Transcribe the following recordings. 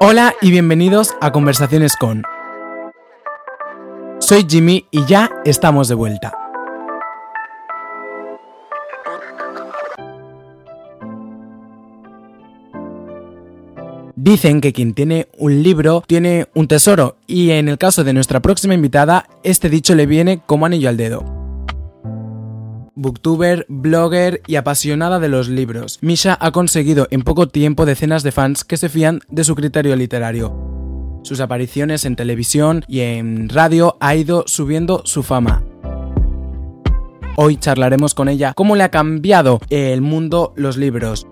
Hola y bienvenidos a Conversaciones con. Soy Jimmy y ya estamos de vuelta. Dicen que quien tiene un libro tiene un tesoro y en el caso de nuestra próxima invitada, este dicho le viene como anillo al dedo. Booktuber, blogger y apasionada de los libros, Misha ha conseguido en poco tiempo decenas de fans que se fían de su criterio literario. Sus apariciones en televisión y en radio ha ido subiendo su fama. Hoy charlaremos con ella cómo le ha cambiado el mundo los libros,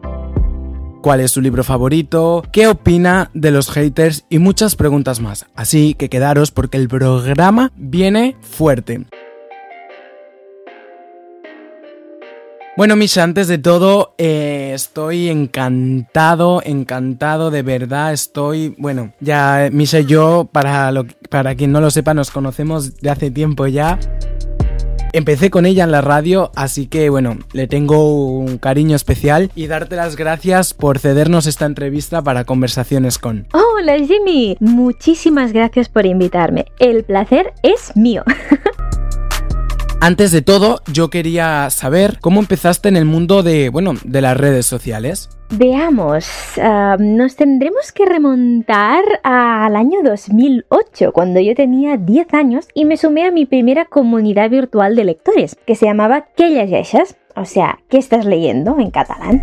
cuál es su libro favorito, qué opina de los haters y muchas preguntas más. Así que quedaros porque el programa viene fuerte. Bueno, Misha, antes de todo, eh, estoy encantado, encantado, de verdad, estoy, bueno, ya Misha y yo, para, lo, para quien no lo sepa, nos conocemos de hace tiempo ya. Empecé con ella en la radio, así que bueno, le tengo un cariño especial y darte las gracias por cedernos esta entrevista para Conversaciones con. Hola Jimmy, muchísimas gracias por invitarme. El placer es mío. Antes de todo, yo quería saber cómo empezaste en el mundo de, bueno, de las redes sociales. Veamos, uh, nos tendremos que remontar al año 2008, cuando yo tenía 10 años y me sumé a mi primera comunidad virtual de lectores, que se llamaba ¿Qué llegeixes? O sea, ¿qué estás leyendo en catalán?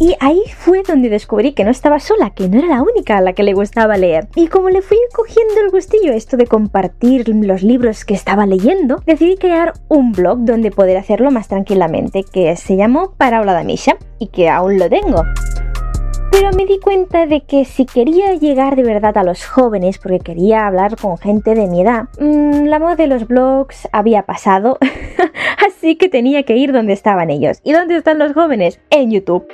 Y ahí fue donde descubrí que no estaba sola, que no era la única a la que le gustaba leer. Y como le fui cogiendo el gustillo esto de compartir los libros que estaba leyendo, decidí crear un blog donde poder hacerlo más tranquilamente, que se llamó Paraula de Misha y que aún lo tengo. Pero me di cuenta de que si quería llegar de verdad a los jóvenes, porque quería hablar con gente de mi edad, mmm, la moda de los blogs había pasado, así que tenía que ir donde estaban ellos. ¿Y dónde están los jóvenes? En YouTube.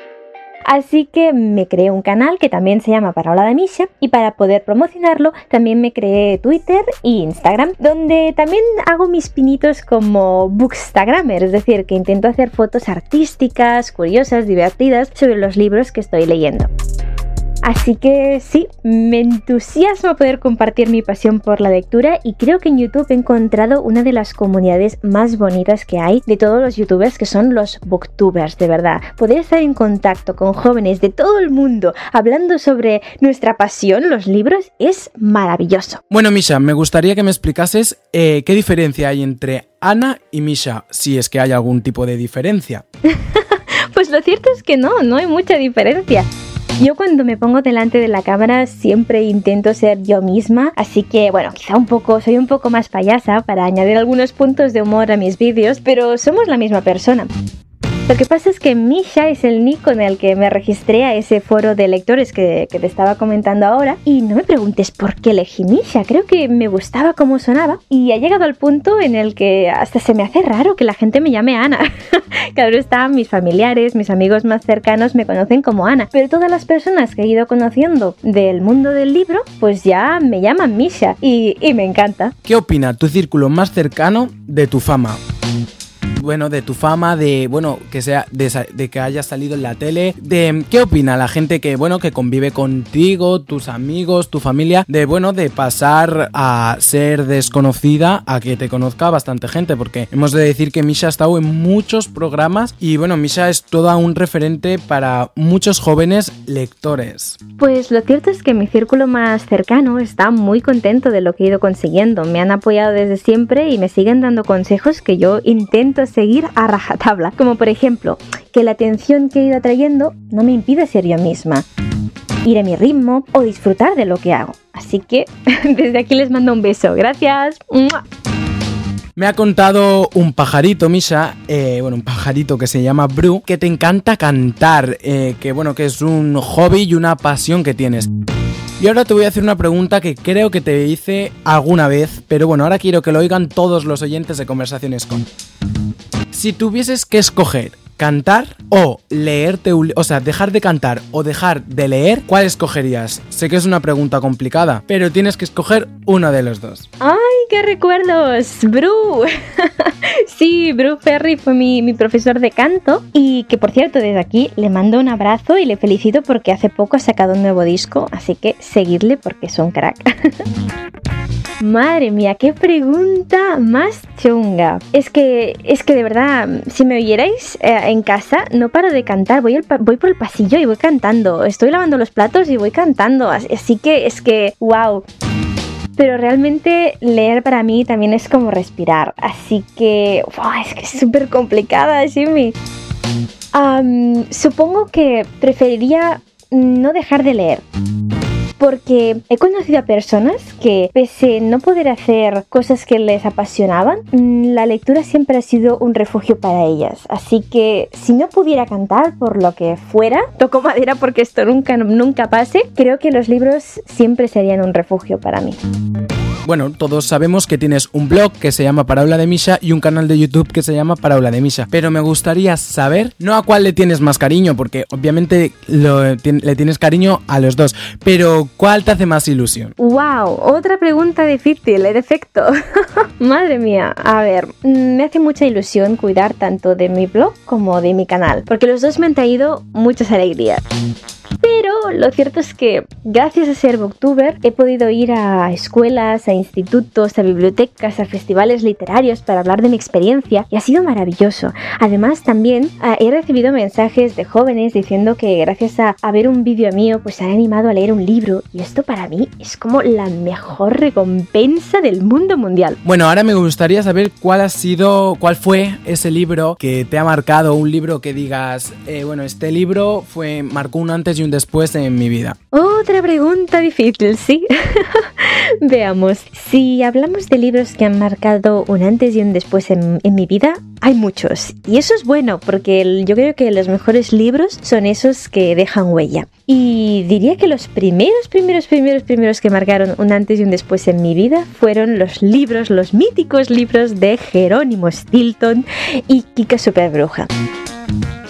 Así que me creé un canal que también se llama Paraula de Misha y para poder promocionarlo también me creé Twitter e Instagram, donde también hago mis pinitos como bookstagrammer, es decir, que intento hacer fotos artísticas, curiosas, divertidas sobre los libros que estoy leyendo. Así que sí, me entusiasma poder compartir mi pasión por la lectura y creo que en YouTube he encontrado una de las comunidades más bonitas que hay de todos los youtubers que son los booktubers, de verdad. Poder estar en contacto con jóvenes de todo el mundo hablando sobre nuestra pasión, los libros, es maravilloso. Bueno, Misha, me gustaría que me explicases eh, qué diferencia hay entre Ana y Misha, si es que hay algún tipo de diferencia. pues lo cierto es que no, no hay mucha diferencia. Yo cuando me pongo delante de la cámara siempre intento ser yo misma, así que bueno, quizá un poco, soy un poco más payasa para añadir algunos puntos de humor a mis vídeos, pero somos la misma persona. Lo que pasa es que Misha es el nick con el que me registré a ese foro de lectores que, que, te estaba comentando ahora. Y no me preguntes por qué elegí Misha, creo que me gustaba cómo sonaba. Y ha llegado al punto en el que hasta se me hace raro que la gente me llame Ana. claro está, mis familiares, mis amigos más cercanos me conocen como Ana. Pero todas las personas que he ido conociendo del mundo del libro, pues ya me llaman Misha. Y, y me encanta. ¿Qué opina tu círculo más cercano de tu fama? Bueno, de tu fama, de, bueno, que sea, de, que hayas salido en la tele, de qué opina la gente que, bueno, que convive contigo, tus amigos, tu familia, de, bueno, de pasar a ser desconocida a que te conozca bastante gente, porque hemos de decir que Misha ha estado en muchos programas y, bueno, Misha es toda un referente para muchos jóvenes lectores. Pues lo cierto es que mi círculo más cercano está muy contento de lo que he ido consiguiendo, me han apoyado desde siempre y me siguen dando consejos que yo intento seguir a rajatabla, como por ejemplo, que la atención que he ido atrayendo no me impide ser yo misma, ir a mi ritmo o disfrutar de lo que hago. Así que desde aquí les mando un beso. Gracias. Me ha contado un pajarito, Misha, eh, bueno, un pajarito que se llama Bru, que te encanta cantar, eh, que bueno, que es un hobby y una pasión que tienes. Y ahora te voy a hacer una pregunta que creo que te hice alguna vez, pero bueno, ahora quiero que lo oigan todos los oyentes de Conversaciones con. Si tuvieses que escoger cantar o leerte un o sea, dejar de cantar o dejar de leer, ¿cuál escogerías? Sé que es una pregunta complicada, pero tienes que escoger uno de los dos. ¡Ay, qué recuerdos! ¡Bru! sí, Bru Ferry fue mi, mi profesor de canto y que por cierto desde aquí le mando un abrazo y le felicito porque hace poco ha sacado un nuevo disco, así que seguidle porque son crack. Madre mía, qué pregunta más chunga. Es que, es que de verdad, si me oyerais eh, en casa, no paro de cantar. Voy, voy por el pasillo y voy cantando. Estoy lavando los platos y voy cantando. Así que es que, wow. Pero realmente leer para mí también es como respirar. Así que, wow, es que es súper complicada, Jimmy. supongo que preferiría no dejar de leer porque he conocido a personas que pese no poder hacer cosas que les apasionaban, mm, la lectura siempre ha sido un refugio para ellas. Así que si no pudiera cantar por lo que fuera, toco madera porque esto nunca, nunca pase, creo que los libros siempre serían un refugio para mí. Bueno, todos sabemos que tienes un blog que se llama Paraula de Misha y un canal de YouTube que se llama Paraula de Misha. Pero me gustaría saber, no a cuál le tienes más cariño, porque obviamente le tienes cariño a los dos, pero ¿cuál te hace más ilusión? ¡Wow! Otra pregunta difícil, en efecto. Madre mía, a ver, me hace mucha ilusión cuidar tanto de mi blog como de mi canal, porque los dos me han traído muchas alegrías. Lo cierto es que gracias a ser booktuber he podido ir a escuelas, a institutos, a bibliotecas, a festivales literarios para hablar de mi experiencia y ha sido maravilloso. Además también ah, he recibido mensajes de jóvenes diciendo que gracias a, ver un vídeo mío pues se han animado a leer un libro y esto para mí es como la mejor recompensa del mundo mundial. Bueno, ahora me gustaría saber cuál ha sido, cuál fue ese libro que te ha marcado, un libro que digas, eh, bueno, este libro fue marcó un antes y un después en mi vida. Otra pregunta difícil, sí. Veamos, si hablamos de libros que han marcado un antes y un después en, mi vida, hay muchos. Y eso es bueno, porque yo creo que los mejores libros son esos que dejan huella. Y diría que los primeros, primeros, primeros, primeros que marcaron un antes y un después en mi vida fueron los libros, los míticos libros de Jerónimo Stilton y Kika Superbruja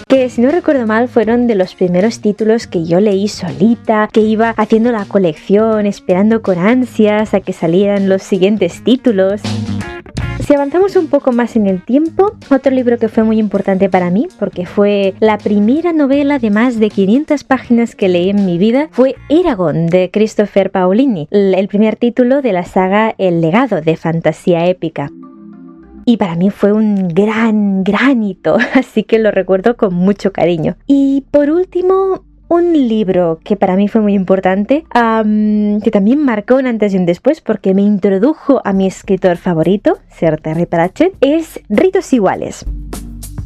que si no recuerdo mal fueron de los primeros títulos que yo leí solita, que iba haciendo la colección, esperando con ansias a que salieran los siguientes títulos. Si avanzamos un poco más en el tiempo, otro libro que fue muy importante para mí, porque fue la primera novela de más de 500 páginas que leí en mi vida, fue Eragon de Christopher Paolini, el primer título de la saga El legado de fantasía épica y para mí fue un gran, gran hito, así que lo recuerdo con mucho cariño. Y por último, un libro que para mí fue muy importante, que también marcó un antes y un después porque me introdujo a mi escritor favorito, Sir Terry Pratchett, es Ritos Iguales.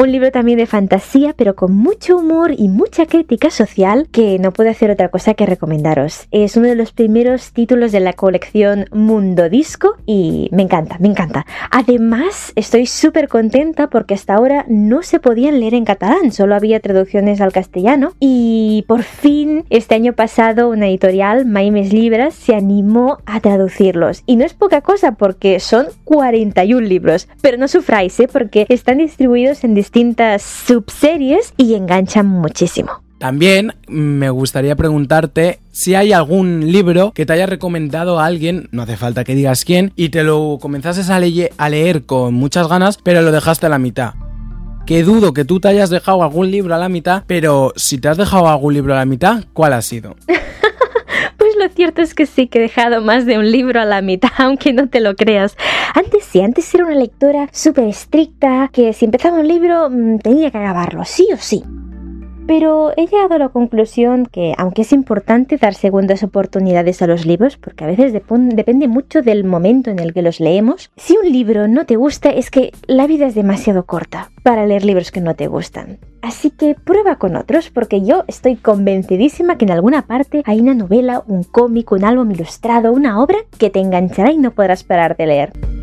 Un libro también de fantasía, pero con mucho humor y mucha crítica social que no puedo hacer otra cosa que recomendaros. Es uno de los primeros títulos de la colección Mundo Disco y me encanta, me encanta. Además, estoy súper contenta porque hasta ahora no se podían leer en catalán, solo había traducciones al castellano y por fin este año pasado una editorial, Maimes Libras, se animó a traducirlos. Y no es poca cosa porque son 41 libros, pero no sufráis, ¿eh? porque están distribuidos en distintas subseries y enganchan muchísimo. También me gustaría preguntarte si hay algún libro que te haya recomendado a alguien, no hace falta que digas quién, y te lo comenzases a, a leer con muchas ganas, pero lo dejaste a la mitad. Que dudo que tú te hayas dejado algún libro a la mitad, pero si te has dejado algún libro a la mitad, ¿cuál ha sido? Lo cierto es que sí que he dejado más de un libro a la mitad, aunque no te lo creas. Antes sí, antes era una lectora súper estricta, que si empezaba un libro mm, tenía que acabarlo, sí o sí pero he llegado a la conclusión que, aunque es importante dar segundas oportunidades a los libros, porque a veces depende mucho del momento en el que los leemos, si un libro no te gusta es que la vida es demasiado corta para leer libros que no te gustan. Así que prueba con otros, porque yo estoy convencidísima que en alguna parte hay una novela, un cómic, un álbum ilustrado, una obra que te enganchará y no podrás parar de leer.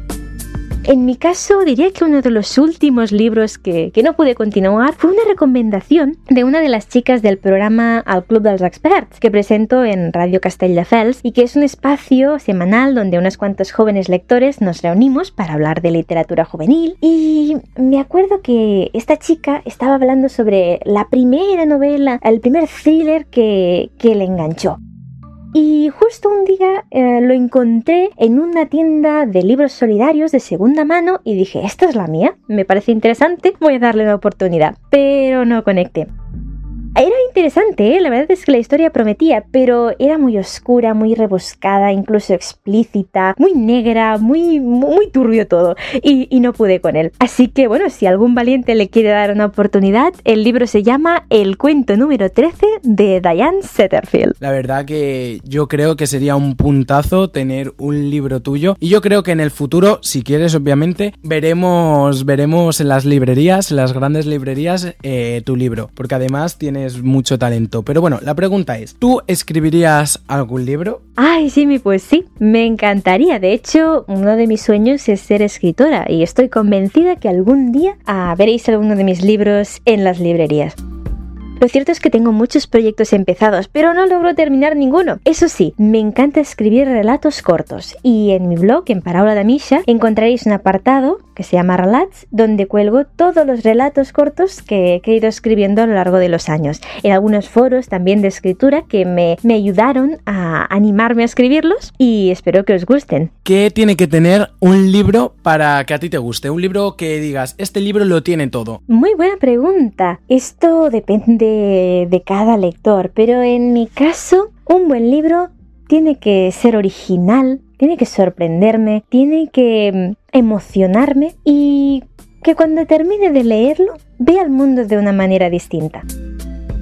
En mi caso, diría que uno de los últimos libros que, que no pude continuar fue una recomendación de una de las chicas del programa Al Club dels Experts que presento en Radio Castelldefels y que es un espacio semanal donde unas cuantos jóvenes lectores nos reunimos para hablar de literatura juvenil y me acuerdo que esta chica estaba hablando sobre la primera novela, el primer thriller que, que le enganchó. Y justo un día eh, lo encontré en una tienda de libros solidarios de segunda mano y dije, esta es la mía, me parece interesante, voy a darle una oportunidad. Pero no conecté. Interesante, ¿eh? la verdad es que la historia prometía, pero era muy oscura, muy rebuscada, incluso explícita, muy negra, muy, muy turbio todo, y, no pude con él. Así que bueno, si algún valiente le quiere dar una oportunidad, el libro se llama El cuento número 13 de Diane Setterfield. La verdad que yo creo que sería un puntazo tener un libro tuyo, y yo creo que en el futuro, si quieres obviamente, veremos, veremos en las librerías, en las grandes librerías, eh, tu libro, porque además tienes mucho talento. Pero bueno, la pregunta es, ¿tú escribirías algún libro? Ay, sí, pues sí, me encantaría. De hecho, uno de mis sueños es ser escritora y estoy convencida que algún día veréis alguno de mis libros en las librerías. Lo cierto es que tengo muchos proyectos empezados, pero no logro terminar ninguno. Eso sí, me encanta escribir relatos cortos y en mi blog, en Paraula de Misha, encontraréis un apartado que se llama Relats, donde cuelgo todos los relatos cortos que he ido escribiendo a lo largo de los años. En algunos foros también de escritura que me, me ayudaron a animarme a escribirlos y espero que os gusten. ¿Qué tiene que tener un libro para que a ti te guste? Un libro que digas, este libro lo tiene todo. Muy buena pregunta. Esto depende de, cada lector, pero en mi caso, un buen libro tiene que ser original, tiene que sorprenderme, tiene que mm, emocionarme y que cuando termine de leerlo vea el mundo de una manera distinta.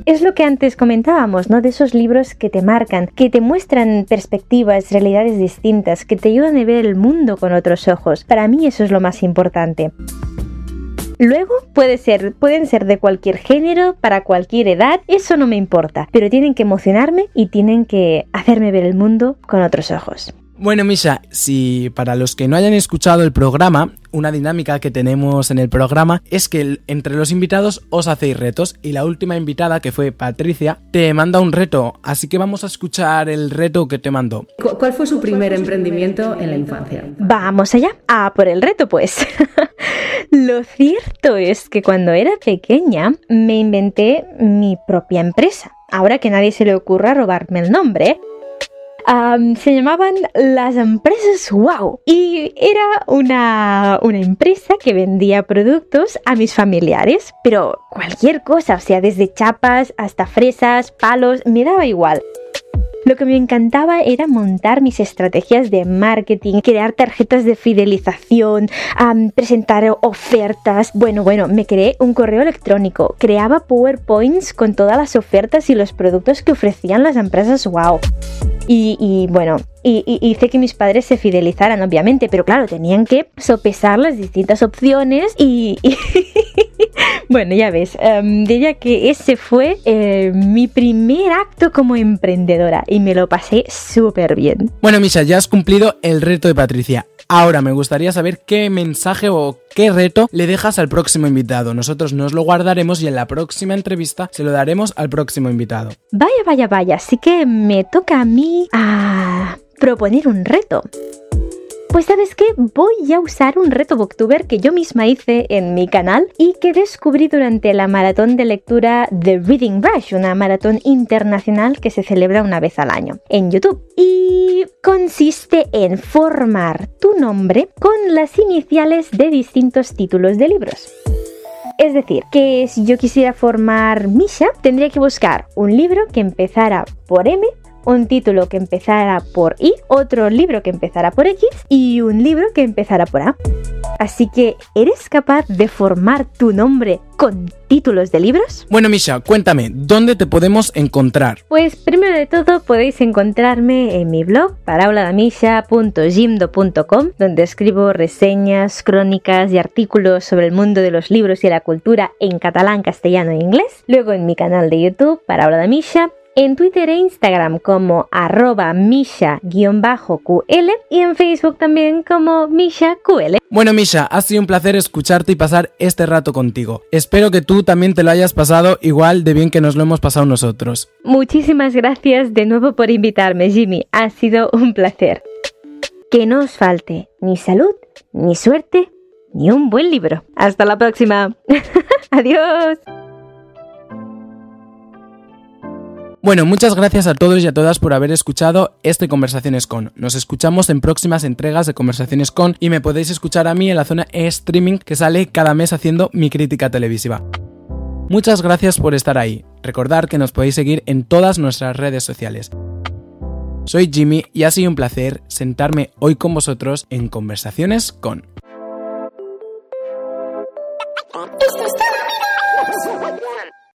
Es lo que antes comentábamos, ¿no? De esos libros que te marcan, que te muestran perspectivas, realidades distintas, que te ayudan a ver el mundo con otros ojos. Para mí eso es lo más importante. Luego puede ser, pueden ser de cualquier género, para cualquier edad, eso no me importa, pero tienen que emocionarme y tienen que hacerme ver el mundo con otros ojos. Bueno, Misha, si para los que no hayan escuchado el programa, una dinámica que tenemos en el programa es que entre los invitados os hacéis retos y la última invitada, que fue Patricia, te manda un reto, así que vamos a escuchar el reto que te mandó. ¿Cuál fue su primer emprendimiento en la infancia? Vamos allá, a por el reto pues. Lo cierto es que cuando era pequeña me inventé mi propia empresa. Ahora que nadie se le ocurra robarme el nombre, se llamaban las empresas Wow y era una, una empresa que vendía productos a mis familiares, pero cualquier cosa, o sea, desde chapas hasta fresas, palos, me daba igual. Lo que me encantaba era montar mis estrategias de marketing, crear tarjetas de fidelización, presentar ofertas. Bueno, bueno, me creé un correo electrónico, creaba PowerPoints con todas las ofertas y los productos que ofrecían las empresas Wow. Y, bueno, y, hice que mis padres se fidelizaran, obviamente, pero claro, tenían que sopesar las distintas opciones y... bueno, ya ves, um, diría que ese fue eh, mi primer acto como emprendedora y me lo pasé súper bien. Bueno, Misa, ya has cumplido el reto de Patricia. Ahora me gustaría saber qué mensaje o qué reto le dejas al próximo invitado. Nosotros nos lo guardaremos y en la próxima entrevista se lo daremos al próximo invitado. Vaya, vaya, vaya. Así que me toca a mí a proponer un reto. Pues sabes qué, voy a usar un reto Booktuber que yo misma hice en mi canal y que descubrí durante la maratón de lectura The Reading Rush, una maratón internacional que se celebra una vez al año en YouTube. Y consiste en formar tu nombre con las iniciales de distintos títulos de libros. Es decir, que si yo quisiera formar Misha, tendría que buscar un libro que empezara por M un título que empezara por I, otro libro que empezara por X y un libro que empezara por A. Así que, ¿eres capaz de formar tu nombre con títulos de libros? Bueno, Misha, cuéntame, ¿dónde te podemos encontrar? Pues primero de todo podéis encontrarme en mi blog parauladamisha.gimdo.com donde escribo reseñas, crónicas y artículos sobre el mundo de los libros y la cultura en catalán, castellano e inglés. Luego en mi canal de YouTube, Paraula de Misha en Twitter e Instagram como arroba misha-ql y en Facebook también como mishaql. Bueno, Misha, ha sido un placer escucharte y pasar este rato contigo. Espero que tú también te lo hayas pasado igual de bien que nos lo hemos pasado nosotros. Muchísimas gracias de nuevo por invitarme, Jimmy. Ha sido un placer. Que no os falte ni salud, ni suerte, ni un buen libro. Hasta la próxima. Adiós. Bueno, muchas gracias a todos y a todas por haber escuchado este Conversaciones con. Nos escuchamos en próximas entregas de Conversaciones con y me podéis escuchar a mí en la zona e-streaming que sale cada mes haciendo mi crítica televisiva. Muchas gracias por estar ahí. Recordad que nos podéis seguir en todas nuestras redes sociales. Soy Jimmy y ha sido un placer sentarme hoy con vosotros en Conversaciones con.